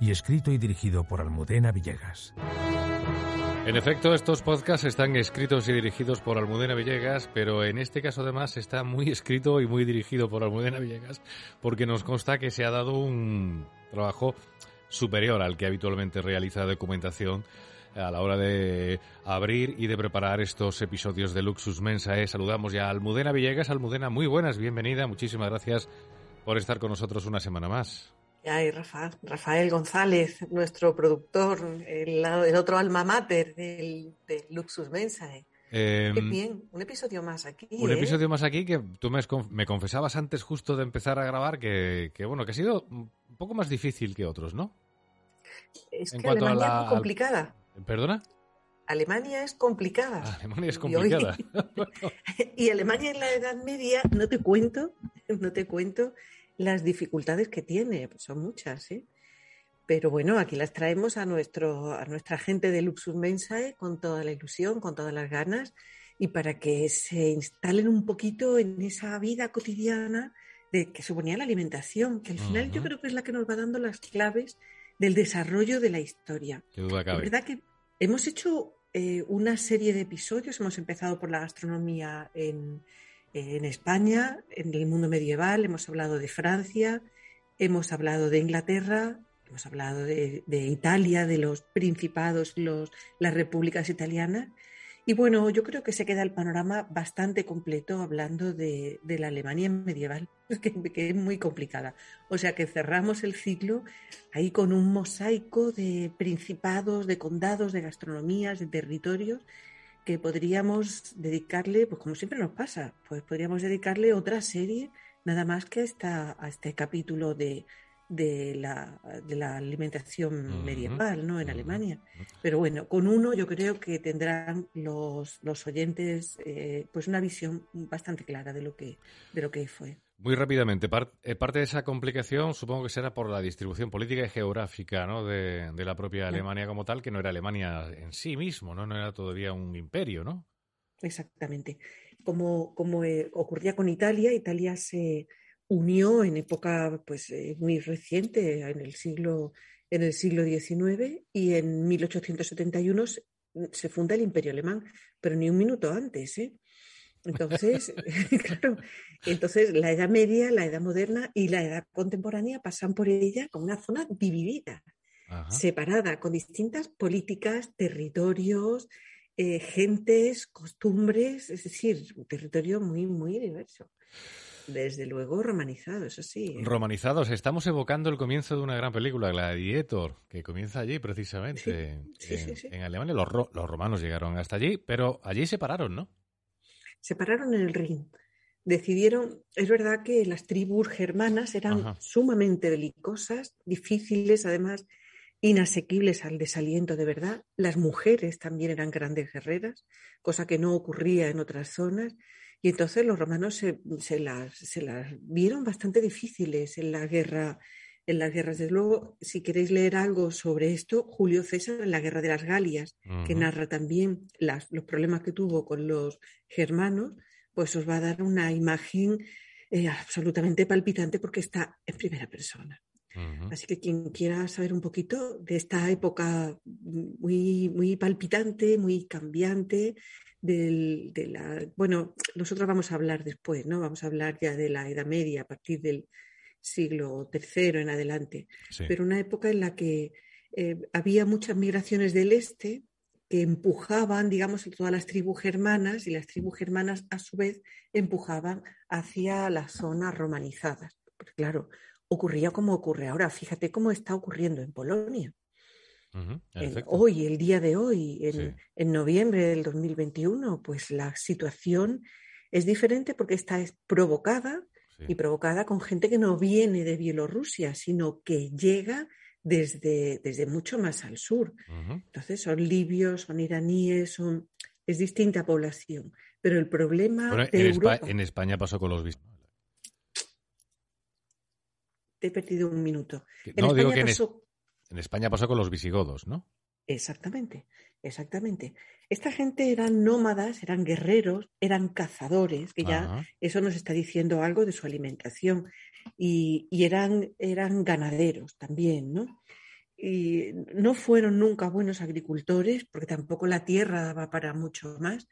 y escrito y dirigido por Almudena Villegas. En efecto, estos podcasts están escritos y dirigidos por Almudena Villegas, pero en este caso además está muy escrito y muy dirigido por Almudena Villegas, porque nos consta que se ha dado un trabajo superior al que habitualmente realiza documentación a la hora de abrir y de preparar estos episodios de Luxus Mensae. Saludamos ya a Almudena Villegas. Almudena, muy buenas, bienvenida. Muchísimas gracias por estar con nosotros una semana más. Ay, Rafael González, nuestro productor, el, otro alma mater del, Luxus Mensae. Qué em, bien, un episodio más aquí. Un ¿eh? episodio más aquí que tú me, confesabas antes justo de empezar a grabar que, bueno, que ha sido un poco más difícil que otros, ¿no? Es que Alemania es complicada. ¿Perdona? Alemania es complicada. Alemania es complicada. Y, Alemania en la Edad Media, no te cuento, no te cuento las dificultades que tiene, pues son muchas, ¿eh? Pero bueno, aquí las traemos a, nuestro, a nuestra gente de Luxus Mensae con toda la ilusión, con todas las ganas y para que se instalen un poquito en esa vida cotidiana de que suponía la alimentación, que al final yo creo que es la que nos va dando las claves del desarrollo de la historia. Qué duda cabe. verdad que hemos hecho eh, una serie de episodios, hemos empezado por la gastronomía en, España, en el mundo medieval, hemos hablado de Francia, hemos hablado de Inglaterra, hemos hablado de, de Italia, de los principados, los, las repúblicas italianas, y bueno, yo creo que se queda el panorama bastante completo hablando de, la Alemania medieval, que, que, es muy complicada. O sea que cerramos el ciclo ahí con un mosaico de principados, de condados, de gastronomías, de territorios, que podríamos dedicarle, pues como siempre nos pasa, pues podríamos dedicarle otra serie nada más que esta, a este capítulo de, de la, de la alimentación medieval ¿no? en Alemania. Pero bueno, con uno yo creo que tendrán los, los oyentes eh, pues una visión bastante clara de lo que, de lo que fue. Muy rápidamente, eh, parte de esa complicación supongo que será por la distribución política y geográfica ¿no? de, de la propia Alemania como tal, que no era Alemania en sí mismo, ¿no? no era todavía un imperio, ¿no? Exactamente. Como, como eh, ocurría con Italia, Italia se, unió en época pues, eh, muy reciente, en el, siglo, en el siglo XIX, y en 1871 se, funda el Imperio Alemán, pero ni un minuto antes. ¿eh? Entonces, claro, entonces la Edad Media, la Edad Moderna y la Edad Contemporánea pasan por ella como una zona dividida, separada, con distintas políticas, territorios, eh, gentes, costumbres, es decir, un territorio muy, muy diverso. Desde luego romanizado, eso sí. ¿eh? Romanizados. Estamos evocando el comienzo de una gran película, Gladiator, que comienza allí precisamente, en, Alemania. Los, los, romanos llegaron hasta allí, pero allí se pararon, ¿no? Se pararon en el Rin. Decidieron, es verdad que las tribus germanas eran sumamente belicosas, difíciles, además inasequibles al desaliento de verdad. Las mujeres también eran grandes guerreras, cosa que no ocurría en otras zonas. Y entonces los romanos se, las, se las vieron bastante difíciles en la guerra, en las guerras. Desde luego, si queréis leer algo sobre esto, Julio César en la guerra de las Galias, que narra también las, los problemas que tuvo con los germanos, pues os va a dar una imagen eh, absolutamente palpitante porque está en primera persona. Así que quien quiera saber un poquito de esta época muy, muy palpitante, muy cambiante, del, de la, bueno, nosotros vamos a hablar después, ¿no? Vamos a hablar ya de la Edad Media a partir del siglo III en adelante, pero una época en la que eh, había muchas migraciones del este que empujaban, digamos, a todas las tribus germanas y las tribus germanas a su vez empujaban hacia las zonas romanizadas. Porque claro, ocurría como ocurre ahora. Fíjate cómo está ocurriendo en Polonia. Hoy, el día de hoy, en, noviembre del 2021, pues la situación es diferente porque está es provocada y provocada con gente que no viene de Bielorrusia, sino que llega desde, desde mucho más al sur. Entonces son libios, son iraníes, son, es distinta población. Pero el problema en, España pasó con los visigodos. Te he perdido un minuto. no, digo que en España pasó con los visigodos, ¿no? Exactamente, exactamente. Esta gente eran nómadas, eran guerreros, eran cazadores, que ya eso nos está diciendo algo de su alimentación, y, eran, eran ganaderos también, ¿no? Y no fueron nunca buenos agricultores, porque tampoco la tierra daba para mucho más,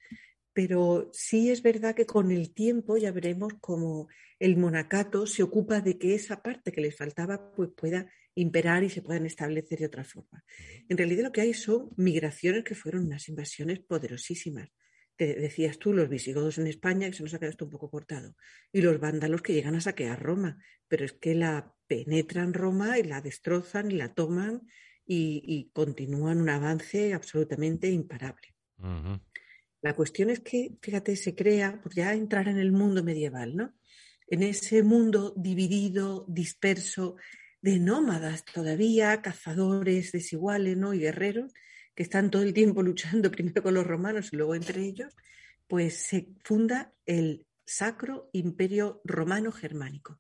pero sí es verdad que con el tiempo ya veremos cómo el monacato se ocupa de que esa parte que les faltaba pues pueda imperar y se puedan establecer de otra forma. En realidad lo que hay son migraciones que fueron unas invasiones poderosísimas. Te decías tú, los visigodos en España, que se nos ha quedado esto un poco cortado, y los vándalos que llegan a saquear Roma, pero es que la penetran Roma y la destrozan y la toman y, continúan un avance absolutamente imparable. La cuestión es que, fíjate, se crea, por ya entrar en el mundo medieval, ¿no? En ese mundo dividido, disperso, de nómadas todavía, cazadores desiguales ¿no? y guerreros, que están todo el tiempo luchando primero con los romanos y luego entre ellos, pues se funda el Sacro Imperio Romano Germánico,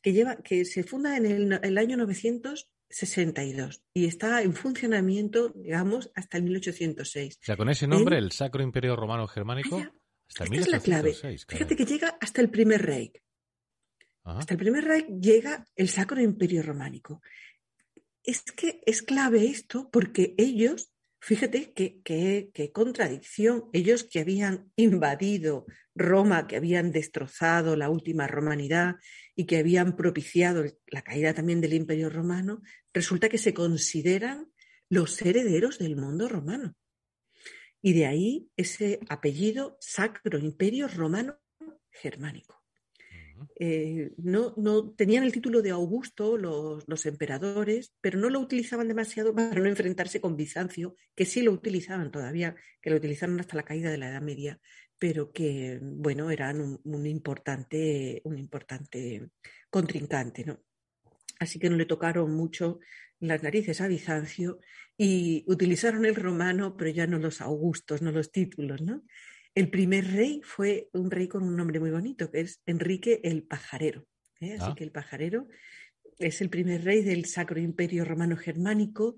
que, lleva, que se funda en el, año 962 y está en funcionamiento, digamos, hasta el 1806. O sea, con ese nombre, el Sacro Imperio Romano Germánico, hasta el 1806. Es la clave. Fíjate que llega hasta el primer rey, hasta el primer Reich llega el Sacro Imperio Románico. Es que es clave esto porque ellos, fíjate qué contradicción, ellos que habían invadido Roma, que habían destrozado la última romanidad y que habían propiciado la caída también del Imperio Romano, resulta que se consideran los herederos del mundo romano. Y de ahí ese apellido Sacro Imperio Romano Germánico. Eh, no, tenían el título de Augusto los, emperadores, pero no lo utilizaban demasiado para no enfrentarse con Bizancio, que sí lo utilizaban todavía, que lo utilizaron hasta la caída de la Edad Media, pero que, bueno, eran un, importante, un importante contrincante, ¿no? Así que no le tocaron mucho las narices a Bizancio y utilizaron el romano, pero ya no los augustos, no los títulos, ¿no? El primer rey fue un rey con un nombre muy bonito, que es Enrique el Pajarero. ¿eh? Así ah. que el Pajarero es el primer rey del Sacro Imperio Romano Germánico,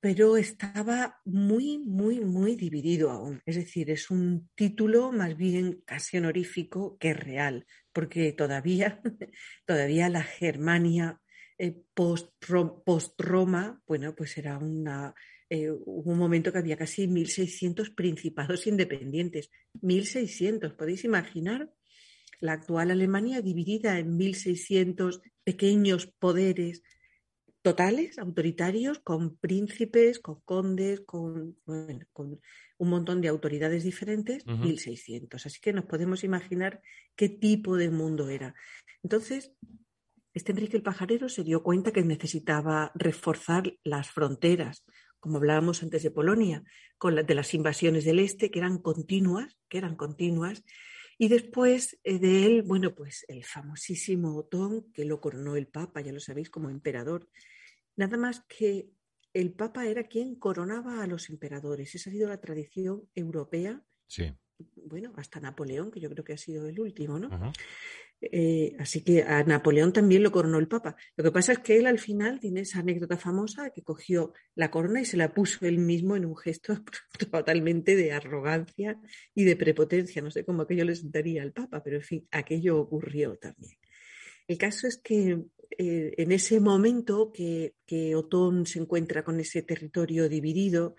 pero estaba muy, muy, muy dividido aún. Es decir, es un título más bien casi honorífico que real, porque todavía, todavía la Germania eh, post-Roma, bueno, pues era una eh, hubo un momento que había casi 1.600 principados independientes. 1.600, ¿podéis imaginar? La actual Alemania dividida en 1.600 pequeños poderes totales, autoritarios, con príncipes, con condes, con, con un montón de autoridades diferentes, 1.600. Así que nos podemos imaginar qué tipo de mundo era. Entonces, este Enrique el Pajarero se dio cuenta que necesitaba reforzar las fronteras, como hablábamos antes de Polonia, con de las invasiones del este, que eran continuas, que eran continuas, y después eh, de él, bueno, pues el famosísimo Otón, que lo coronó el Papa, ya lo sabéis, como emperador. Nada más que el Papa era quien coronaba a los emperadores. Esa ha sido la tradición europea. Sí. Bueno, hasta Napoleón, que yo creo que ha sido el último, ¿no? Eh, así que a Napoleón también lo coronó el Papa. Lo que pasa es que él al final tiene esa anécdota famosa que cogió la corona y se la puso él mismo en un gesto totalmente de arrogancia y de prepotencia. No sé cómo aquello le sentaría al Papa, pero en fin, aquello ocurrió también. El caso es que eh, en ese momento que, que Otón se encuentra con ese territorio dividido,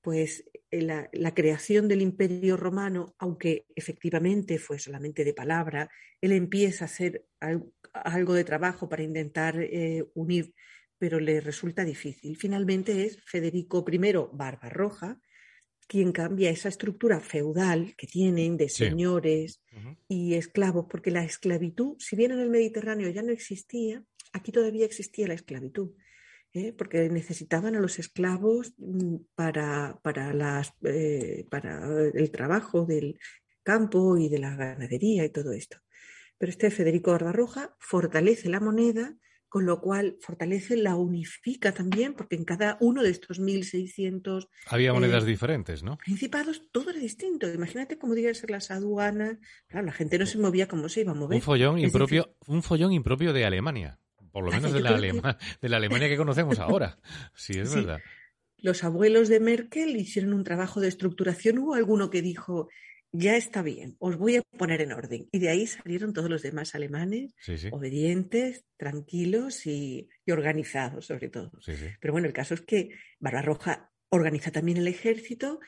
pues eh, la, creación del imperio romano, aunque efectivamente fue solamente de palabra, él empieza a hacer algo, de trabajo para intentar eh, unir, pero le resulta difícil. Finalmente es Federico I Barbarroja quien cambia esa estructura feudal que tienen de señores y esclavos, porque la esclavitud, si bien en el Mediterráneo ya no existía, aquí todavía existía la esclavitud. ¿Eh? porque necesitaban a los esclavos mm, para, para, las, eh, para el trabajo del campo y de la ganadería y todo esto. Pero este Federico Barbarroja fortalece la moneda con lo cual fortalece, la unifica también, porque en cada uno de estos 1.600... Había monedas diferentes, ¿no? Principados, todo era distinto. Imagínate cómo debían ser las aduanas. Claro, la gente no se movía como se iba a mover. Un follón, impropio, un follón impropio de Alemania. Por lo menos de la, de la, Alemania que conocemos ahora. Sí, es verdad. Los abuelos de Merkel hicieron un trabajo de estructuración. Hubo alguno que dijo, ya está bien, os voy a poner en orden. Y de ahí salieron todos los demás alemanes, obedientes, tranquilos y, organizados, sobre todo. Pero bueno, el caso es que Barbarroja organiza también el ejército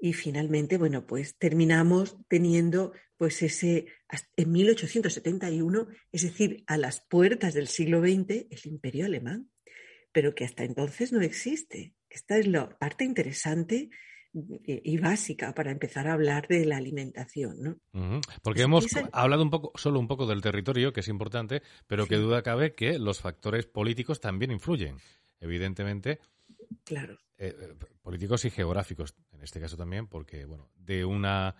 y finalmente, bueno, pues terminamos teniendo pues ese, en 1871, es decir, a las puertas del siglo XX, el imperio alemán, pero que hasta entonces no existe. Esta es la parte interesante y básica para empezar a hablar de la alimentación. ¿no? Porque hemos hablado un poco, solo un poco del territorio, que es importante, pero que duda cabe que los factores políticos también influyen, evidentemente. Claro. Eh, eh, políticos y geográficos, en este caso también, porque bueno, de una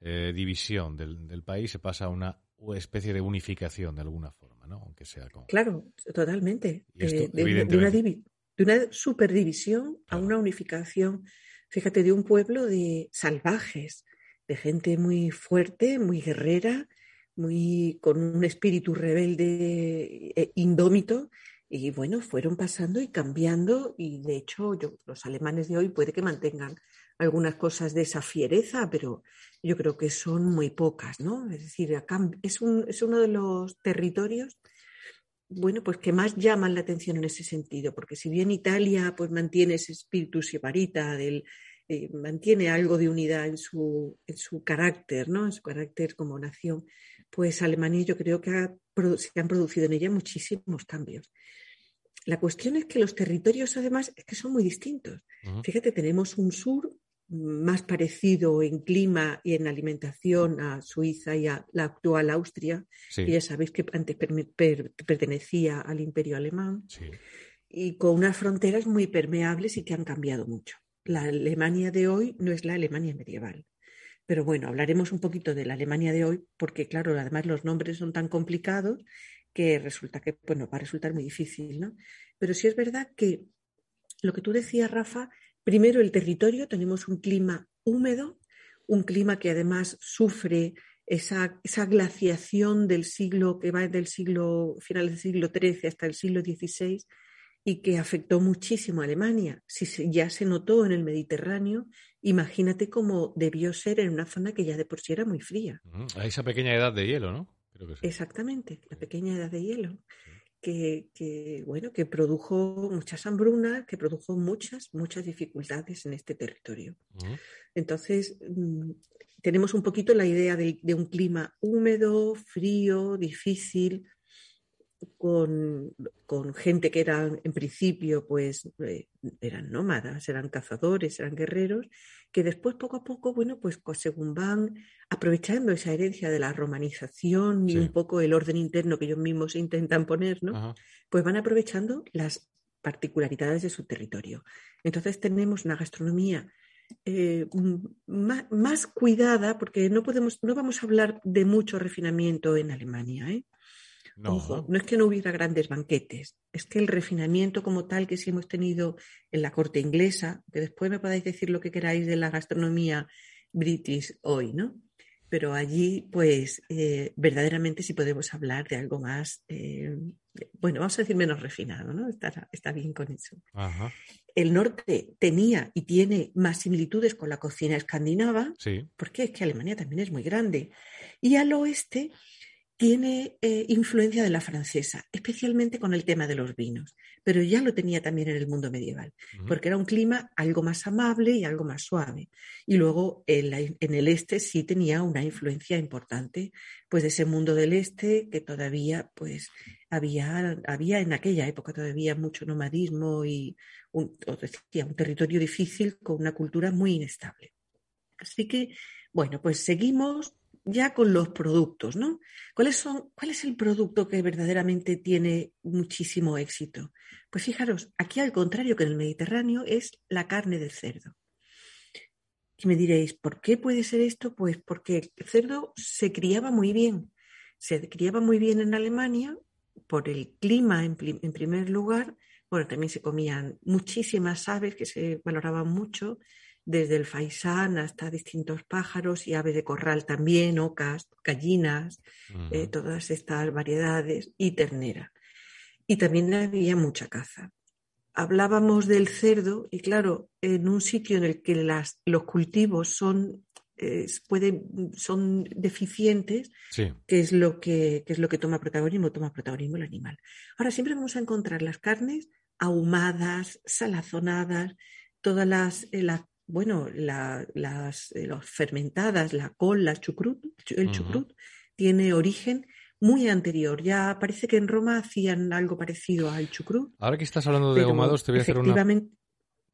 eh, división del, país se pasa a una especie de unificación de alguna forma, ¿no? Aunque sea Claro, totalmente. de, una de, una superdivisión a una unificación fíjate, de un pueblo de salvajes, de gente muy fuerte, muy guerrera, muy con un espíritu rebelde e indómito. Y bueno, fueron pasando y cambiando y de hecho los alemanes de hoy puede que mantengan algunas cosas de esa fiereza, pero yo creo que son muy pocas, ¿no? Es decir, es, un, es uno de los territorios bueno, pues que más llaman la atención en ese sentido, porque si bien Italia pues mantiene ese espíritu sibarita del eh, mantiene algo de unidad en su, en su carácter, ¿no? En su carácter como nación, pues Alemania yo creo que se han producido en ella muchísimos cambios. La cuestión es que los territorios además es que son muy distintos. Fíjate, tenemos un sur más parecido en clima y en alimentación a Suiza y a la actual Austria, que ya sabéis que antes pertenecía al imperio alemán, y con unas fronteras muy permeables y que han cambiado mucho. La Alemania de hoy no es la Alemania medieval. Pero bueno, hablaremos un poquito de la Alemania de hoy, porque claro, además los nombres son tan complicados que resulta que, bueno, va a resultar muy difícil, ¿no? Pero sí es verdad que lo que tú decías, Rafa, Primero, el territorio, tenemos un clima húmedo, un clima que además sufre esa, glaciación del siglo que va del siglo final del siglo XIII hasta el siglo XVI y que afectó muchísimo a Alemania. Si ya se notó en el Mediterráneo, imagínate cómo debió ser en una zona que ya de por sí era muy fría. A esa pequeña edad de hielo, ¿no? Exactamente, la pequeña edad de hielo que, bueno, que produjo muchas hambrunas, que produjo muchas, muchas dificultades en este territorio. Entonces, mm, tenemos un poquito la idea de, un clima húmedo, frío, difícil, con, gente que eran, en principio, pues eh, eran nómadas, eran cazadores, eran guerreros, que después, poco a poco, bueno, pues según van aprovechando esa herencia de la romanización y un poco el orden interno que ellos mismos intentan poner, ¿no? Pues van aprovechando las particularidades de su territorio. Entonces tenemos una gastronomía eh, más, más, cuidada, porque no podemos, no vamos a hablar de mucho refinamiento en Alemania, ¿eh? No. no es que no hubiera grandes banquetes, es que el refinamiento como tal que sí hemos tenido en la corte inglesa, que después me podáis decir lo que queráis de la gastronomía british hoy, ¿no? Pero allí, pues, eh, verdaderamente sí podemos hablar de algo más, eh, bueno, vamos a decir menos refinado, ¿no? Está, está bien con eso. El norte tenía y tiene más similitudes con la cocina escandinava, porque es que Alemania también es muy grande. Y al oeste tiene eh, influencia de la francesa, especialmente con el tema de los vinos, pero ya lo tenía también en el mundo medieval, porque era un clima algo más amable y algo más suave. Y luego en, el este sí tenía una influencia importante, pues de ese mundo del este que todavía pues había, había en aquella época todavía mucho nomadismo y un, decía, un territorio difícil con una cultura muy inestable. Así que, bueno, pues seguimos ya con los productos, ¿no? ¿Cuáles son, ¿Cuál es el producto que verdaderamente tiene muchísimo éxito? Pues fijaros, aquí al contrario que en el Mediterráneo es la carne del cerdo. Y me diréis, ¿por qué puede ser esto? Pues porque el cerdo se criaba muy bien. Se criaba muy bien en Alemania por el clima en, en primer lugar, bueno, también se comían muchísimas aves que se valoraban mucho, desde el faisán hasta distintos pájaros y aves de corral también, ocas, gallinas, eh, todas estas variedades y ternera. Y también había mucha caza. Hablábamos del cerdo y claro, en un sitio en el que las, los cultivos son, pueden, son deficientes, que, es lo que, es lo que toma protagonismo, toma protagonismo el animal. Ahora siempre vamos a encontrar las carnes ahumadas, salazonadas, todas las, eh, bueno, las eh, fermentadas, la col, la chucrut, el chucrut, tiene origen muy anterior. Ya parece que en Roma hacían algo parecido al chucrut. Ahora que estás hablando de ahumados, te voy a hacer una...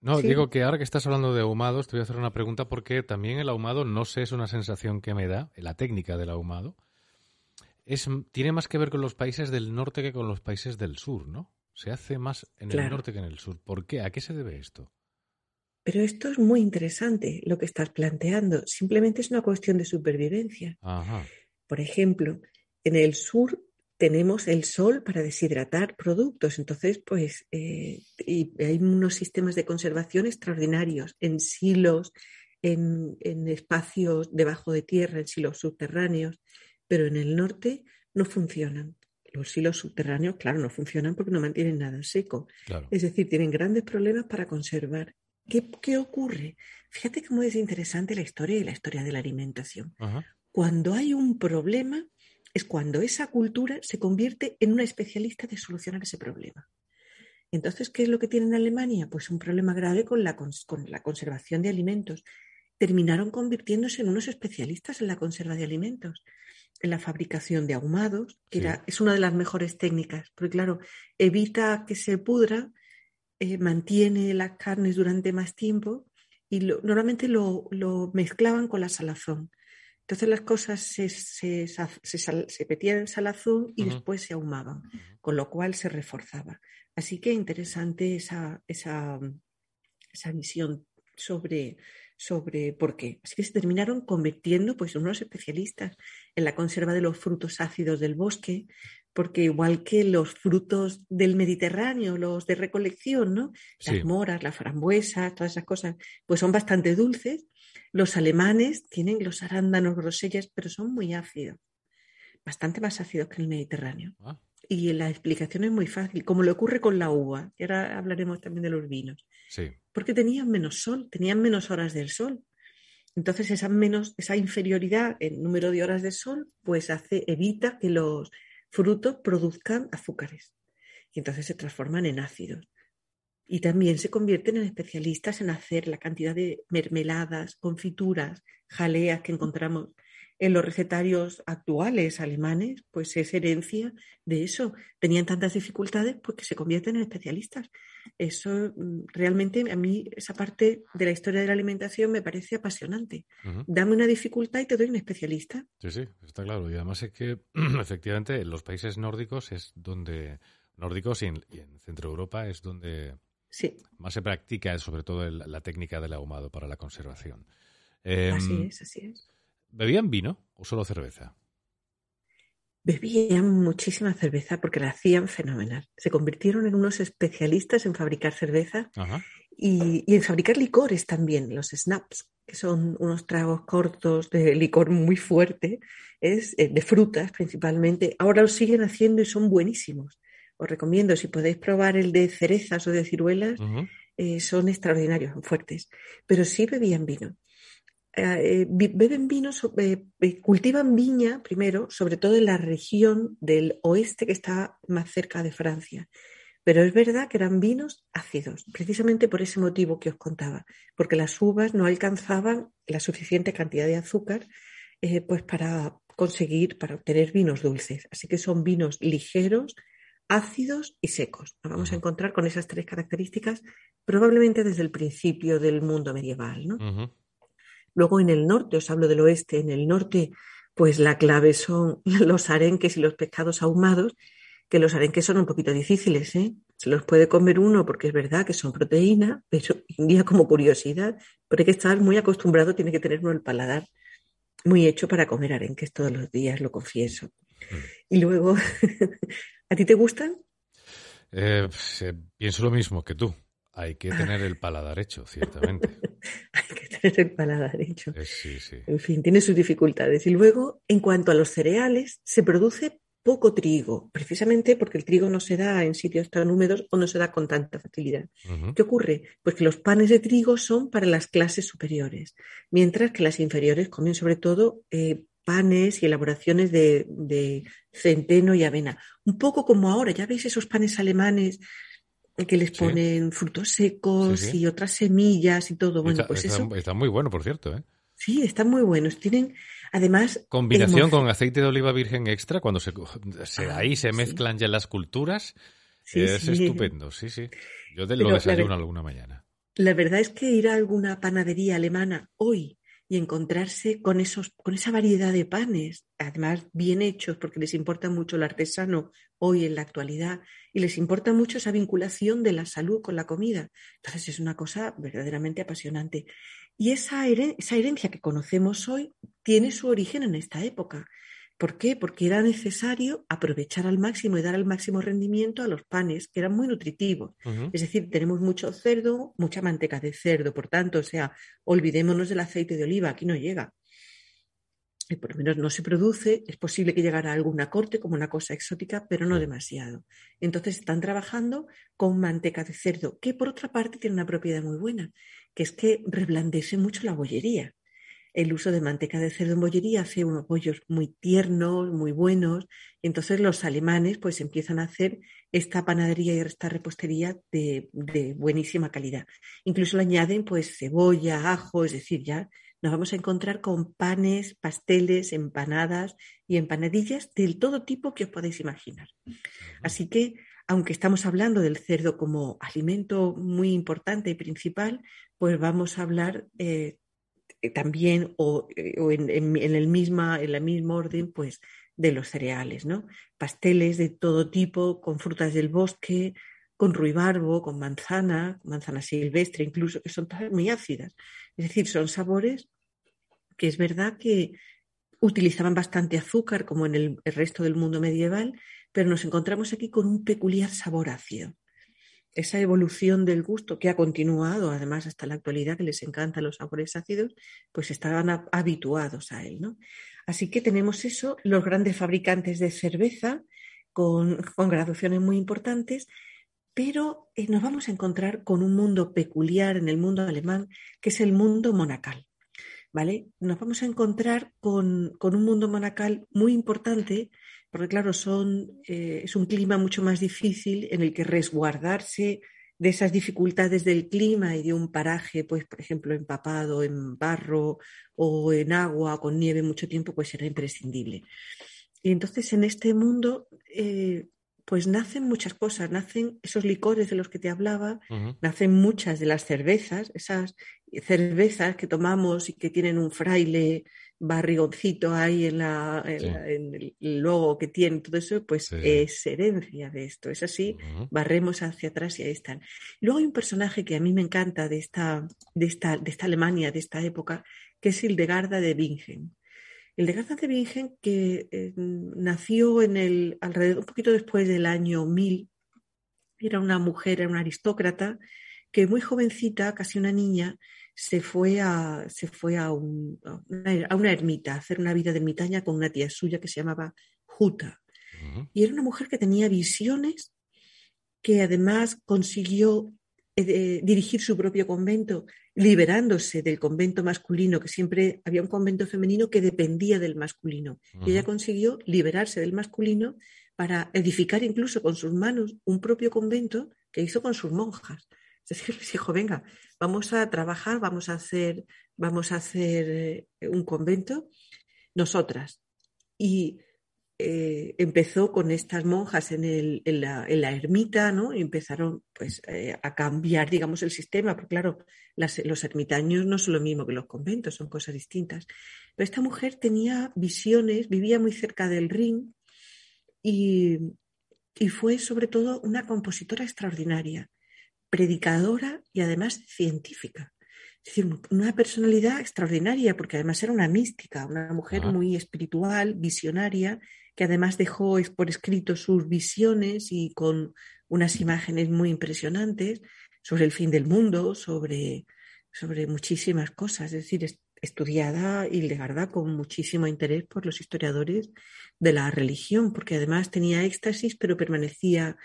No, digo que ahora que estás hablando de ahumados, te voy a hacer una pregunta porque también el ahumado, no sé, es una sensación que me da, la técnica del ahumado, es, tiene más que ver con los países del norte que con los países del sur, ¿no? Se hace más en el norte que en el sur. ¿Por qué? ¿A qué se debe esto? Pero esto es muy interesante lo que estás planteando. Simplemente es una cuestión de supervivencia. Por ejemplo, en el sur tenemos el sol para deshidratar productos. Entonces, pues, eh, hay unos sistemas de conservación extraordinarios en silos, en, en, espacios debajo de tierra, en silos subterráneos, pero en el norte no funcionan. Los silos subterráneos, claro, no funcionan porque no mantienen nada seco. Es decir, tienen grandes problemas para conservar. ¿Qué, ocurre? Fíjate cómo es interesante la historia y la historia de la alimentación. Cuando hay un problema, es cuando esa cultura se convierte en una especialista de solucionar ese problema. Entonces, ¿qué es lo que tiene en Alemania? Pues un problema grave con la, con la conservación de alimentos. Terminaron convirtiéndose en unos especialistas en la conserva de alimentos en la fabricación de ahumados, que es una de las mejores técnicas, porque claro, evita que se pudra, eh, mantiene las carnes durante más tiempo y normalmente lo, mezclaban con la salazón. Entonces las cosas se, se, se, metían en salazón y después se ahumaban, con lo cual se reforzaba. Así que interesante esa, esa, esa visión sobre, sobre por qué. Así que se terminaron convirtiendo pues, en unos especialistas en la conserva de los frutos ácidos del bosque, porque igual que los frutos del Mediterráneo, los de recolección, ¿no? Las moras, las frambuesas, todas esas cosas, pues son bastante dulces. Los alemanes tienen los arándanos, grosellas, pero son muy ácidos, bastante más ácidos que el Mediterráneo. Ah. Y la explicación es muy fácil, como le ocurre con la uva, y ahora hablaremos también de los vinos. Porque tenían menos sol, tenían menos horas del sol. Entonces esa, menos, esa inferioridad en número de horas de sol pues hace, evita que los frutos produzcan azúcares y entonces se transforman en ácidos. Y también se convierten en especialistas en hacer la cantidad de mermeladas, confituras, jaleas que encontramos en los recetarios actuales alemanes, pues es herencia de eso. Tenían tantas dificultades pues que se convierten en especialistas. Eso mm, realmente a mí esa parte de la historia de la alimentación me parece apasionante. Dame una dificultad y te doy un especialista. Sí, sí, está claro. Y además es que efectivamente en los países nórdicos es donde, nórdicos y en, Centro Europa es donde más se practica sobre todo la técnica del ahumado para la conservación. así em, es, así es. ¿Bebían vino o solo cerveza? Bebían muchísima cerveza porque la hacían fenomenal. Se convirtieron en unos especialistas en fabricar cerveza y, en fabricar licores también, los snaps, que son unos tragos cortos de licor muy fuerte, es eh, de frutas principalmente. Ahora los siguen haciendo y son buenísimos. Os recomiendo, si podéis probar el de cerezas o de ciruelas, eh, son extraordinarios, son fuertes. Pero sí bebían vino. Eh, beben vino, eh, eh, cultivan viña primero, sobre todo en la región del oeste que está más cerca de Francia. Pero es verdad que eran vinos ácidos, precisamente por ese motivo que os contaba, porque las uvas no alcanzaban la suficiente cantidad de azúcar pues para conseguir, para obtener vinos dulces. Así que son vinos ligeros, ácidos y secos. Nos vamos a encontrar con esas tres características probablemente desde el principio del mundo medieval. ¿no? Luego en el norte, os hablo del oeste, en el norte, pues la clave son los arenques y los pescados ahumados, que los arenques son un poquito difíciles, ¿eh? Se los puede comer uno porque es verdad que son proteína, pero un día como curiosidad, pero hay que estar muy acostumbrado, tiene que tener uno el paladar muy hecho para comer arenques todos los días, lo confieso. Mm. Y luego, ¿A ti te gustan? Eh, pienso lo mismo que tú. Hay que tener el paladar hecho, ciertamente. Hay que tener el paladar hecho. Eh, sí, sí. En fin, tiene sus dificultades. Y luego, en cuanto a los cereales, se produce poco trigo, precisamente porque el trigo no se da en sitios tan húmedos o no se da con tanta facilidad. ¿Qué ocurre? Pues que los panes de trigo son para las clases superiores, mientras que las inferiores comen sobre todo eh, panes y elaboraciones de, centeno y avena. Un poco como ahora, ya veis esos panes alemanes que les ponen frutos secos y otras semillas y todo. Bueno, pues eso. Está muy bueno, por cierto. ¿eh? Sí, están muy buenos. Tienen, además. Combinación con aceite de oliva virgen extra, cuando se, ah, ahí se mezclan ya las culturas. es estupendo, sí, sí. Yo lo desayuno alguna mañana. La verdad es que ir a alguna panadería alemana hoy y encontrarse con, esos, con esa variedad de panes, además bien hechos, porque les importa mucho el artesano hoy en la actualidad y les importa mucho esa vinculación de la salud con la comida. Entonces es una cosa verdaderamente apasionante. Y esa, esa herencia que conocemos hoy tiene su origen en esta época. ¿Por qué? Porque era necesario aprovechar al máximo y dar al máximo rendimiento a los panes, que eran muy nutritivos. Es decir, tenemos mucho cerdo, mucha manteca de cerdo, por tanto, o sea, olvidémonos del aceite de oliva, aquí no llega. Y por lo menos no se produce, es posible que llegara a alguna corte como una cosa exótica, pero no demasiado. Entonces están trabajando con manteca de cerdo, que por otra parte tiene una propiedad muy buena, que es que reblandece mucho la bollería el uso de manteca de cerdo en bollería hace unos bollos muy tiernos, muy buenos. Y entonces los alemanes pues empiezan a hacer esta panadería y esta repostería de, buenísima calidad. Incluso le añaden pues cebolla, ajo, es decir, ya nos vamos a encontrar con panes, pasteles, empanadas y empanadillas del todo tipo que os podéis imaginar. Así que, aunque estamos hablando del cerdo como alimento muy importante y principal, pues vamos a hablar eh, eh, también o, eh, en, el misma, en la misma orden, pues de los cereales, ¿no? Pasteles de todo tipo, con frutas del bosque, con ruibarbo, con manzana, manzana silvestre incluso, que son muy ácidas. Es decir, son sabores que es verdad que utilizaban bastante azúcar, como en el resto del mundo medieval, pero nos encontramos aquí con un peculiar sabor ácido esa evolución del gusto que ha continuado, además hasta la actualidad, que les encantan los sabores ácidos, pues estaban habituados a él. ¿no? Así que tenemos eso, los grandes fabricantes de cerveza con, graduaciones muy importantes, pero eh, nos vamos a encontrar con un mundo peculiar en el mundo alemán, que es el mundo monacal. ¿Vale? Nos vamos a encontrar con, con un mundo monacal muy importante porque claro, son, eh, es un clima mucho más difícil en el que resguardarse de esas dificultades del clima y de un paraje, pues, por ejemplo, empapado en barro o en agua con nieve mucho tiempo, pues era imprescindible. Y entonces en este mundo, eh, pues nacen muchas cosas, nacen esos licores de los que te hablaba, nacen muchas de las cervezas, esas cervezas que tomamos y que tienen un fraile barrigoncito ahí en, la, en, el logo que tiene, todo eso, pues es herencia de esto. Es así, barremos hacia atrás y ahí están. Luego hay un personaje que a mí me encanta de esta, de esta, de esta Alemania, de esta época, que es Hildegarda de Bingen. Hildegarda de Bingen, que eh, nació en el, alrededor, un poquito después del año 1000, era una mujer, era una aristócrata, que muy jovencita, casi una niña, se fue, a, se fue a, una, ermita, a hacer una vida de ermitaña con una tía suya que se llamaba Juta. Y era una mujer que tenía visiones, que además consiguió eh, dirigir su propio convento, liberándose del convento masculino, que siempre había un convento femenino que dependía del masculino. Y ella consiguió liberarse del masculino para edificar incluso con sus manos un propio convento que hizo con sus monjas. Es decir, les dijo, venga, vamos a trabajar, vamos a hacer, vamos a hacer eh, un convento nosotras. Y eh, empezó con estas monjas en, el, en, la, ermita, ¿no? Empezaron pues, eh, a cambiar, digamos, el sistema, porque claro, los ermitaños no son lo mismo que los conventos, son cosas distintas. Pero esta mujer tenía visiones, vivía muy cerca del Rin y, y fue sobre todo una compositora extraordinaria predicadora y además científica. Es decir, una personalidad extraordinaria, porque además era una mística, una mujer muy espiritual, visionaria, que además dejó por escrito sus visiones y con unas imágenes muy impresionantes sobre el fin del mundo, sobre, sobre muchísimas cosas. Es decir, estudiada Hildegarda con muchísimo interés por los historiadores de la religión, porque además tenía éxtasis, pero permanecía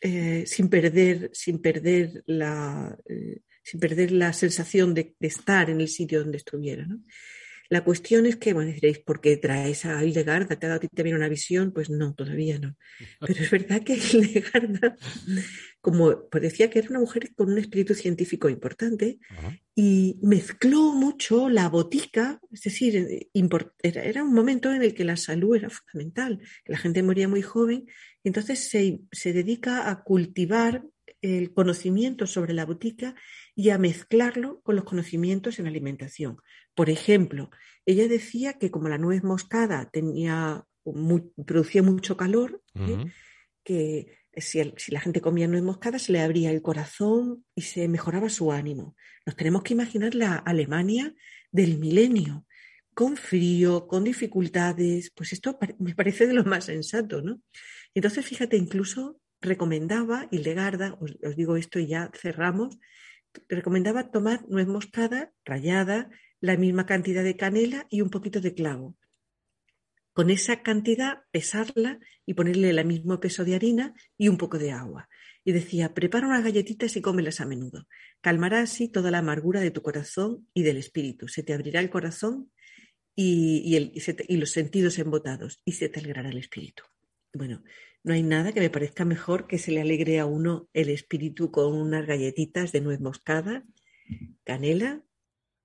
eh, sin, perder, sin, perder la, eh, sin perder la sensación de, estar en el sitio donde estuviera. La cuestión es que, bueno, diréis, ¿por qué traes a Hildegarda? ¿Te ha dado a ti también una visión? Pues no, todavía no. Pero es verdad que Hildegarda, como pues decía que era una mujer con un espíritu científico importante y mezcló mucho la botica, es decir, eh, era, un momento en el que la salud era fundamental, la gente moría muy joven, entonces se, se dedica a cultivar el conocimiento sobre la botica y a mezclarlo con los conocimientos en alimentación. Por ejemplo, ella decía que como la nuez moscada tenía producía mucho calor, ¿eh? que si, la gente comía nuez moscada se le abría el corazón y se mejoraba su ánimo. Nos tenemos que imaginar la Alemania del milenio, con frío, con dificultades, pues esto me parece de lo más sensato, ¿no? Entonces, fíjate, incluso recomendaba, Hildegarda, os, os digo esto y ya cerramos, recomendaba tomar nuez moscada rallada, la misma cantidad de canela y un poquito de clavo. Con esa cantidad pesarla y ponerle el mismo peso de harina y un poco de agua. Y decía, prepara unas galletitas y cómelas a menudo. Calmará así toda la amargura de tu corazón y del espíritu. Se te abrirá el corazón y, y los sentidos embotados y se te alegrará el espíritu. Bueno, no hay nada que me parezca mejor que se le alegre a uno el espíritu con unas galletitas de nuez moscada, canela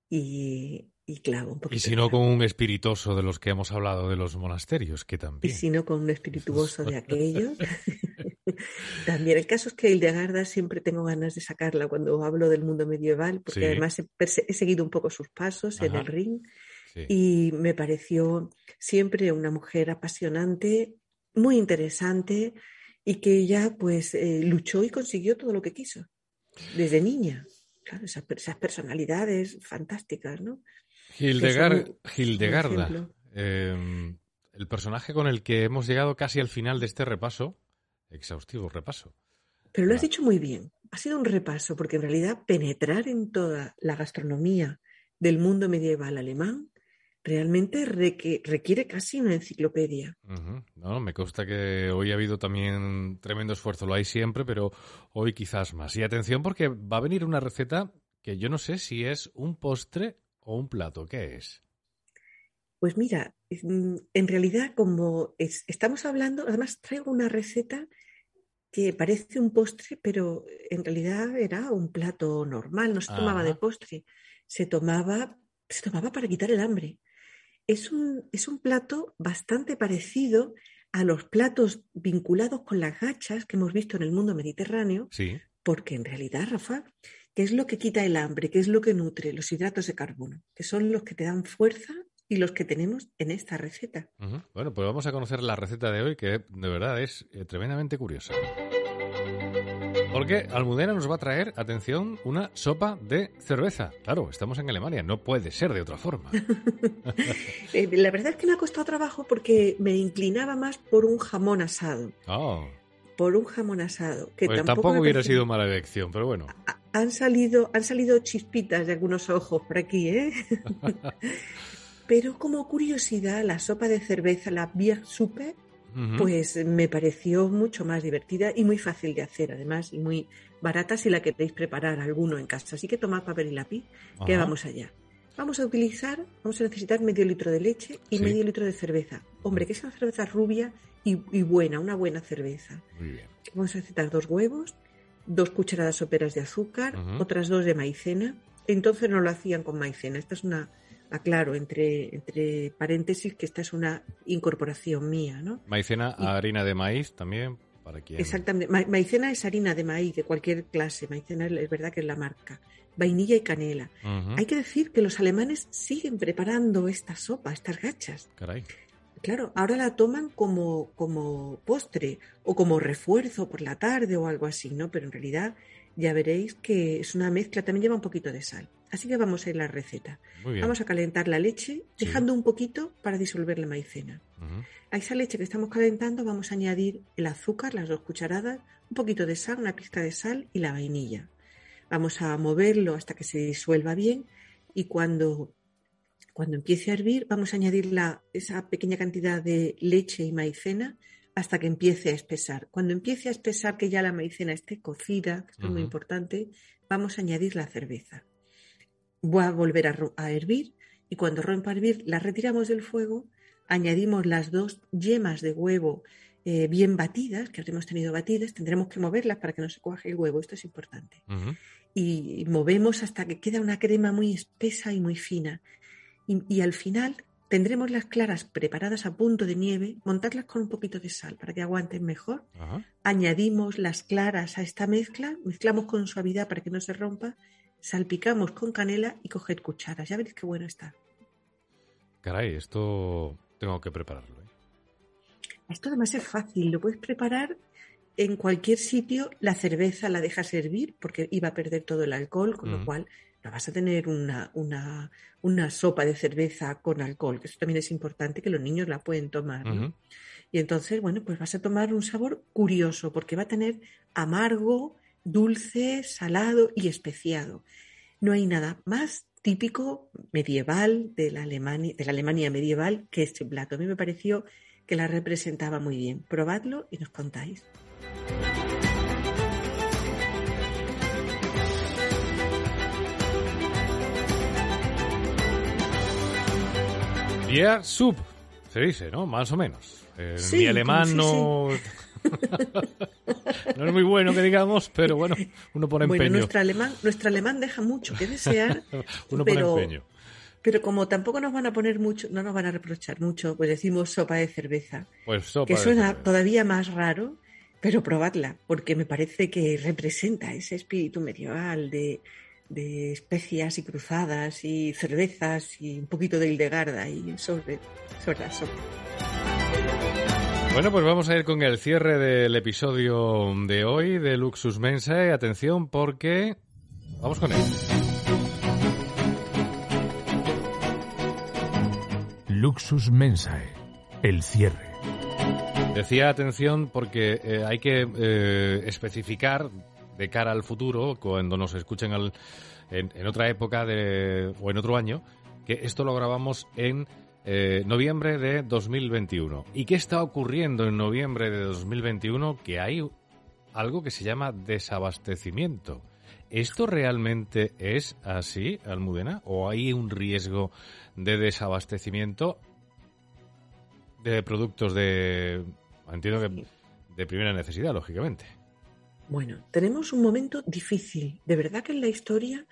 y, clavo. y si no con un espirituoso de los que hemos hablado de los monasterios, que también. Y si no con un espirituoso de aquellos. también el caso es que Hildegarda siempre tengo ganas de sacarla cuando hablo del mundo medieval, porque además he, seguido un poco sus pasos en el ring. Y me pareció siempre una mujer apasionante muy interesante y que ella pues eh, luchó y consiguió todo lo que quiso desde niña. Claro, esas, personalidades fantásticas, ¿no? Hildegarda, em, el personaje con el que hemos llegado casi al final de este repaso, exhaustivo repaso. Pero lo has dicho muy bien. Ha sido un repaso porque en realidad penetrar en toda la gastronomía del mundo medieval alemán realmente requiere casi una enciclopedia. No, me consta que hoy ha habido también tremendo esfuerzo, lo hay siempre, pero hoy quizás más. Y atención porque va a venir una receta que yo no sé si es un postre o un plato, ¿qué es? Pues mira, mm, en realidad como estamos hablando, además traigo una receta que parece un postre, pero en realidad era un plato normal, no se tomaba de postre, se tomaba, se tomaba para quitar el hambre es un, es un plato bastante parecido a los platos vinculados con las gachas que hemos visto en el mundo mediterráneo, sí. porque en realidad, Rafa, ¿qué es lo que quita el hambre? ¿Qué es lo que nutre? Los hidratos de carbono, que son los que te dan fuerza y los que tenemos en esta receta. Bueno, pues vamos a conocer la receta de hoy, que de verdad es eh, tremendamente curiosa. Porque Almudena nos va a traer, atención, una sopa de cerveza. Claro, estamos en Alemania, no puede ser de otra forma. Eh, la verdad es que me ha costado trabajo porque me inclinaba más por un jamón asado. Oh. Por un jamón asado. Que pues tampoco, hubiera sido mala elección, pero bueno. Han salido, han salido chispitas de algunos ojos por aquí, ¿eh? pero como curiosidad, la sopa de cerveza, la Pues me pareció mucho más divertida y muy fácil de hacer, además, y muy barata si la queréis preparar alguno en casa. Así que tomad papel y lápiz, que vamos allá. Vamos a utilizar, vamos a necesitar medio litro de leche y medio litro de cerveza. Hombre, que sea una cerveza rubia y, buena, una buena cerveza. Vamos a necesitar dos huevos, dos cucharadas soperas de azúcar, otras dos de maicena. Entonces no lo hacían con maicena. Esta es una aclaro entre, entre paréntesis que esta es una incorporación mía, ¿no? Maicena, harina de maíz también, para quien... Exactamente, maicena es harina de maíz de cualquier clase, maicena es verdad que es la marca, vainilla y canela. Hay que decir que los alemanes siguen preparando esta sopa, estas gachas. Caray. Claro, ahora la toman como, como postre o como refuerzo por la tarde o algo así, ¿no? Pero en realidad ya veréis que es una mezcla, también lleva un poquito de sal. Así que vamos a ir a la receta. Vamos a calentar la leche, dejando un poquito para disolver la maicena. A esa leche que estamos calentando vamos a añadir el azúcar, las dos cucharadas, un poquito de sal, una pizca de sal y la vainilla. Vamos a moverlo hasta que se disuelva bien y cuando, cuando empiece a hervir vamos a añadir la, esa pequeña cantidad de leche y maicena hasta que empiece a espesar. Cuando empiece a espesar que ya la maicena esté cocida, que esto es muy importante, vamos a añadir la cerveza. Voy a volver a, hervir y cuando rompa a hervir la retiramos del fuego, añadimos las dos yemas de huevo eh, bien batidas, que hemos tenido batidas, tendremos que moverlas para que no se cuaje el huevo, esto es importante. y, movemos hasta que queda una crema muy espesa y muy fina. y al final Tendremos las claras preparadas a punto de nieve, montarlas con un poquito de sal para que aguanten mejor. Añadimos las claras a esta mezcla, mezclamos con suavidad para que no se rompa, salpicamos con canela y coged cucharas. Ya veréis qué bueno está. Caray, esto tengo que prepararlo. ¿eh? Esto además es fácil, lo puedes preparar en cualquier sitio. La cerveza la dejas hervir porque iba a perder todo el alcohol, con lo mm. cual no vas a tener una, una, una, sopa de cerveza con alcohol, que eso también es importante, que los niños la pueden tomar. Y entonces, bueno, pues vas a tomar un sabor curioso, porque va a tener amargo, dulce, salado y especiado. No hay nada más típico medieval de la Alemania, de la Alemania medieval que este plato. A mí me pareció que la representaba muy bien. Probadlo y nos contáis. Sub, se dice, ¿no? Más o menos. Eh, mi alemán no... no es muy bueno que digamos, pero bueno, uno pone empeño. Bueno, nuestro alemán, nuestro alemán deja mucho que desear. uno pone empeño. Pero como tampoco nos van a poner mucho, no nos van a reprochar mucho, pues decimos sopa de cerveza. Pues sopa Que suena todavía más raro, pero probadla, porque me parece que representa ese espíritu medieval de, de especias y cruzadas y cervezas y un poquito de Hildegarda y sobre, sobre la sopa. Bueno, pues vamos a ir con el cierre del episodio de hoy de Luxus Mensae. Atención porque vamos con él. Luxus Mensae, el cierre. Decía atención porque eh, hay que eh, especificar de cara al futuro, cuando nos escuchen en, otra época de, o en otro año, que esto lo grabamos en eh, noviembre de 2021. ¿Y qué está ocurriendo en noviembre de 2021? Que hay algo que se llama desabastecimiento. ¿Esto realmente es así, Almudena? ¿O hay un riesgo de desabastecimiento de productos de, entiendo que de primera necesidad, lógicamente? Bueno, tenemos un momento difícil. De verdad que en la historia,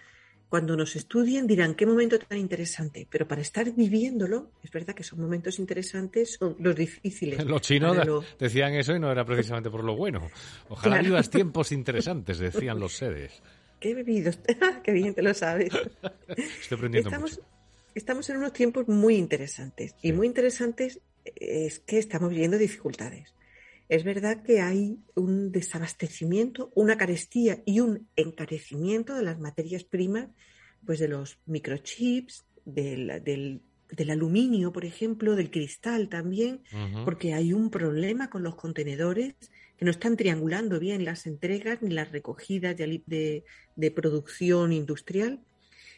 cuando nos estudien, dirán qué momento tan interesante. Pero para estar viviéndolo, es verdad que son momentos interesantes, son los difíciles. Los chinos decían eso y no era precisamente por lo bueno. Ojalá vivas tiempos interesantes, decían los sedes. Qué bebidos, qué bien te lo sabes. Estoy aprendiendo estamos, mucho. Estamos en unos tiempos muy interesantes. Y muy interesantes es que estamos viviendo dificultades es verdad que hay un desabastecimiento, una carestía y un encarecimiento de las materias primas, pues de los microchips, del, del, aluminio, por ejemplo, del cristal también, porque hay un problema con los contenedores que no están triangulando bien las entregas ni las recogidas de, de producción industrial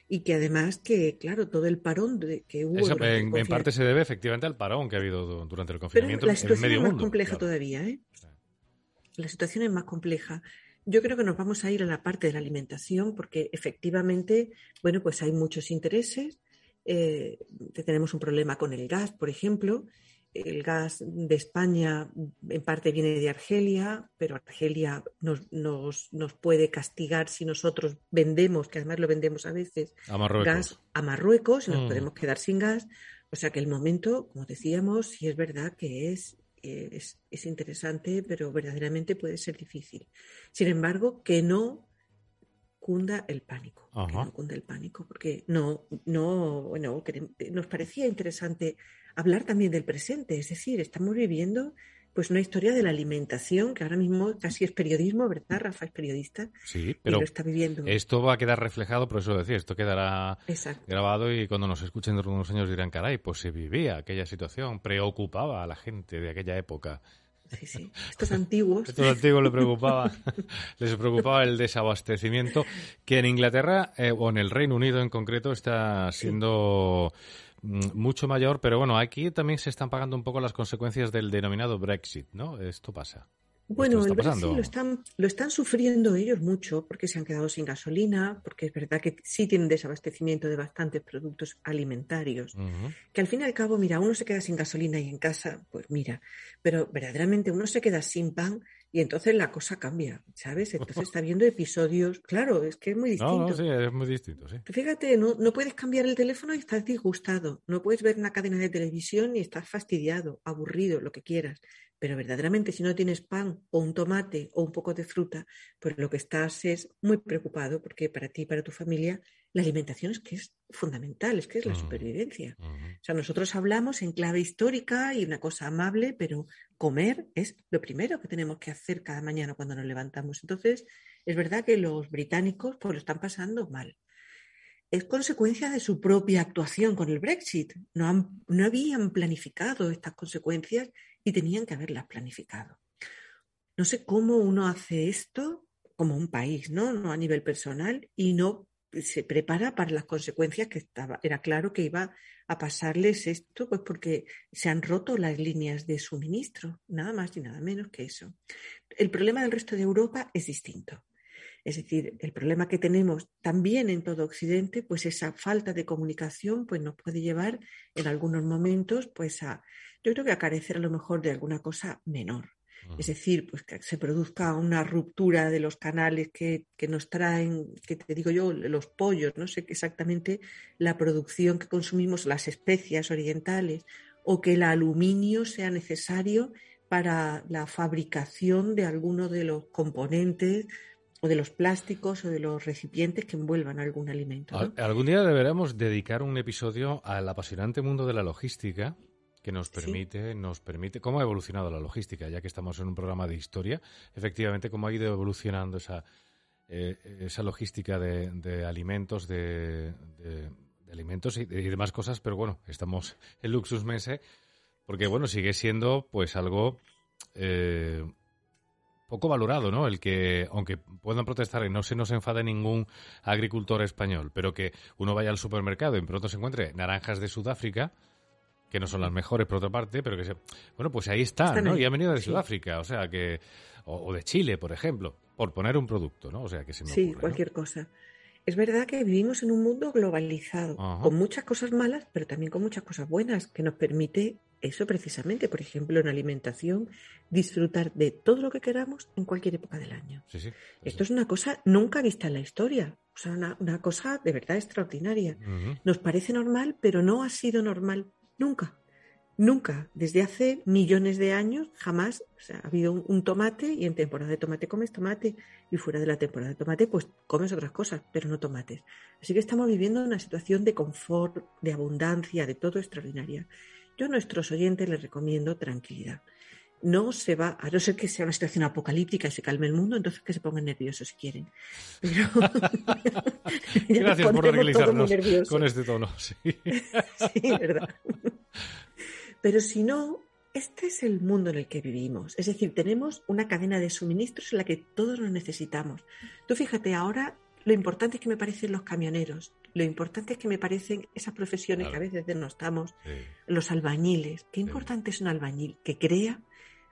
y que además que, claro, todo el parón de, que hubo... en, parte se debe efectivamente al parón que ha habido durante el confinamiento la situación es más compleja todavía, ¿eh? La situación es más compleja. Yo creo que nos vamos a ir a la parte de la alimentación porque efectivamente, bueno, pues hay muchos intereses. Eh, tenemos un problema con el gas, por ejemplo, el gas de España en parte viene de Argelia, pero Argelia nos, nos, puede castigar si nosotros vendemos, que además lo vendemos a veces, gas a Marruecos y nos mm. podemos quedar sin gas. O sea que el momento, como decíamos, sí es verdad que es, es, interesante, pero verdaderamente puede ser difícil. Sin embargo, que no cunda el pánico, que no el pánico, porque no, no, bueno, nos parecía interesante hablar también del presente, es decir, estamos viviendo pues una historia de la alimentación, que ahora mismo casi es periodismo, ¿verdad? Rafa es periodista. Sí, pero lo está viviendo. esto va a quedar reflejado, por eso decía, esto quedará grabado y cuando nos escuchen dentro de unos años dirán, caray, pues se vivía aquella situación, preocupaba a la gente de aquella época. Sí, sí. Estos antiguos. Estos antiguos les preocupaba, les preocupaba el desabastecimiento, que en Inglaterra eh, o en el Reino Unido en concreto está siendo mm, mucho mayor, pero bueno, aquí también se están pagando un poco las consecuencias del denominado Brexit, ¿no? Esto pasa. Bueno, el Brexit lo están, lo están sufriendo ellos mucho porque se han quedado sin gasolina, porque es verdad que sí tienen desabastecimiento de bastantes productos alimentarios, que al fin y al cabo, mira, uno se queda sin gasolina y en casa, pues mira, pero verdaderamente uno se queda sin pan y entonces la cosa cambia, ¿sabes? Entonces está viendo episodios, claro, es que es muy distinto. No, no, sí, es muy distinto, sí. Fíjate, no, no puedes cambiar el teléfono y estás disgustado, no puedes ver una cadena de televisión y estás fastidiado, aburrido, lo que quieras. Pero verdaderamente si no tienes pan o un tomate o un poco de fruta, pues lo que estás es muy preocupado porque para ti y para tu familia la alimentación es que es fundamental, es que es la supervivencia. O sea, nosotros hablamos en clave histórica y una cosa amable, pero comer es lo primero que tenemos que hacer cada mañana cuando nos levantamos. Entonces, es verdad que los británicos pues lo están pasando mal es consecuencia de su propia actuación con el Brexit. No, habían planificado estas consecuencias y tenían que haberlas planificado. No sé cómo uno hace esto como un país, ¿no? No a nivel personal y no se prepara para las consecuencias que estaba. Era claro que iba a pasarles esto, pues porque se han roto las líneas de suministro, nada más y nada menos que eso. El problema del resto de Europa es distinto. Es decir, el problema que tenemos también en todo Occidente, pues esa falta de comunicación, pues nos puede llevar en algunos momentos, pues a, yo creo que a carecer a lo mejor de alguna cosa menor. Es decir, pues que se produzca una ruptura de los canales que, que, nos traen, que te digo yo, los pollos, no sé exactamente la producción que consumimos, las especias orientales, o que el aluminio sea necesario para la fabricación de alguno de los componentes o de los plásticos o de los recipientes que envuelvan algún alimento. Algún día deberemos dedicar un episodio al apasionante mundo de la logística que nos permite, nos permite, cómo ha evolucionado la logística, ya que estamos en un programa de historia, efectivamente cómo ha ido evolucionando esa, eh, esa logística de, alimentos, de, alimentos y, demás cosas, pero bueno, estamos en Luxus Mese, porque bueno, sigue siendo pues algo eh, poco valorado, ¿no? El que, aunque puedan protestar y no se nos enfade ningún agricultor español, pero que uno vaya al supermercado y pronto se encuentre naranjas de Sudáfrica, que no son las mejores por otra parte, pero que se... Bueno, pues ahí están, ¿no? Y han venido de Sudáfrica, o sea que... O, de Chile, por ejemplo, por poner un producto, ¿no? O sea que se me Sí, cualquier cosa. Es verdad que vivimos en un mundo globalizado, con muchas cosas malas, pero también con muchas cosas buenas, que nos permite eso precisamente, por ejemplo, en alimentación, disfrutar de todo lo que queramos en cualquier época del año. Esto es una cosa nunca vista en la historia, o sea, una, cosa de verdad extraordinaria. Nos parece normal, pero no ha sido normal nunca. Nunca, desde hace millones de años, jamás ha habido un, tomate y en temporada de tomate comes tomate y fuera de la temporada de tomate pues comes otras cosas, pero no tomates. Así que estamos viviendo una situación de confort, de abundancia, de todo extraordinaria. Yo a nuestros oyentes les recomiendo tranquilidad. No se va, a no ser que sea una situación apocalíptica y se calme el mundo, entonces que se pongan nerviosos si quieren. Pero... Gracias por tranquilizarnos con este tono. Sí, sí verdad. Pero si no, este es el mundo en el que vivimos. Es decir, tenemos una cadena de suministros en la que todos nos necesitamos. Tú fíjate, ahora lo importante es que me parecen los camioneros, lo importante es que me parecen esas profesiones que a veces denostamos, los albañiles. Qué importante es un albañil que crea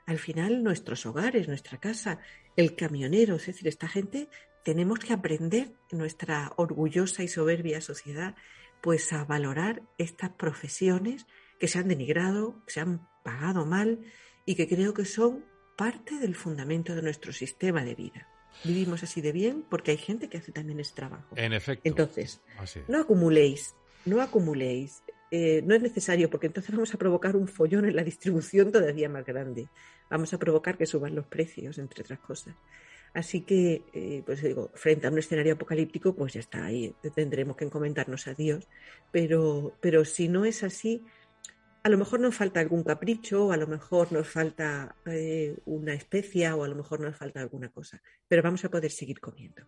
al final nuestros hogares, nuestra casa, el camionero, es decir, esta gente tenemos que aprender en nuestra orgullosa y soberbia sociedad pues a valorar estas profesiones que se han denigrado, que se han pagado mal y que creo que son parte del fundamento de nuestro sistema de vida vivimos así de bien porque hay gente que hace también ese trabajo. En efecto. Entonces, no acumuléis, no acumuléis. Eh, no es necesario porque entonces vamos a provocar un follón en la distribución todavía más grande. Vamos a provocar que suban los precios, entre otras cosas. Así que, eh, pues digo, frente a un escenario apocalíptico, pues ya está ahí. Tendremos que encomendarnos a Dios. Pero, pero si no es así, a lo mejor nos falta algún capricho, o a lo mejor nos falta eh, una especia, o a lo mejor nos falta alguna cosa, pero vamos a poder seguir comiendo.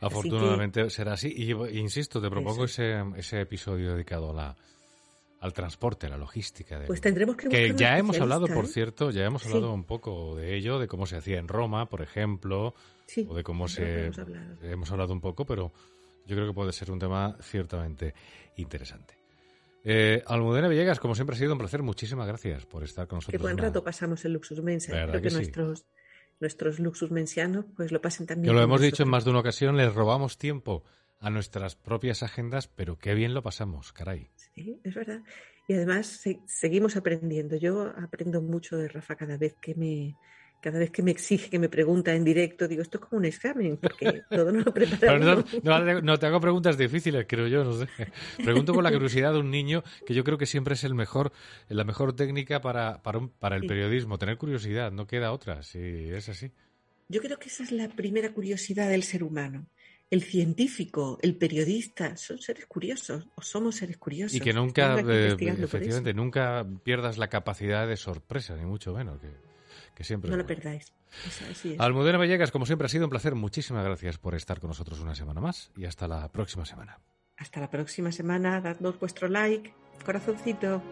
Afortunadamente será así. Y insisto, te propongo ese, episodio dedicado a la, al transporte, a la logística. pues tendremos que, que ya hemos hablado, por ¿eh? cierto, ya hemos hablado un poco de ello, de cómo se hacía en Roma, por ejemplo, o de cómo se hemos hablado. hemos hablado un poco, pero yo creo que puede ser un tema ciertamente interesante. Eh, Almudena Villegas, como siempre ha sido un placer. Muchísimas gracias por estar con nosotros. Qué buen rato pasamos en Luxus Mensa. Espero que, nuestros, nuestros Luxus Mensianos pues lo pasen también. Que lo hemos dicho en más de una ocasión, les robamos tiempo a nuestras propias agendas, pero qué bien lo pasamos, caray. Sí, es verdad. Y además seguimos aprendiendo. Yo aprendo mucho de Rafa cada vez que me, cada vez que me exige, que me pregunta en directo, digo, esto es como un examen, porque todo no lo preparamos. No, te hago preguntas difíciles, creo yo, no sé. Pregunto con la curiosidad de un niño, que yo creo que siempre es el mejor, la mejor técnica para, para, el periodismo, tener curiosidad, no queda otra, si es así. Yo creo que esa es la primera curiosidad del ser humano. El científico, el periodista, son seres curiosos, o somos seres curiosos. Y que nunca, eh, efectivamente, nunca pierdas la capacidad de sorpresa, ni mucho menos. Que que siempre. No lo perdáis. Almudena Vallegas, como siempre, ha sido un placer. Muchísimas gracias por estar con nosotros una semana más y hasta la próxima semana. Hasta la próxima semana. Dadnos vuestro like, corazoncito.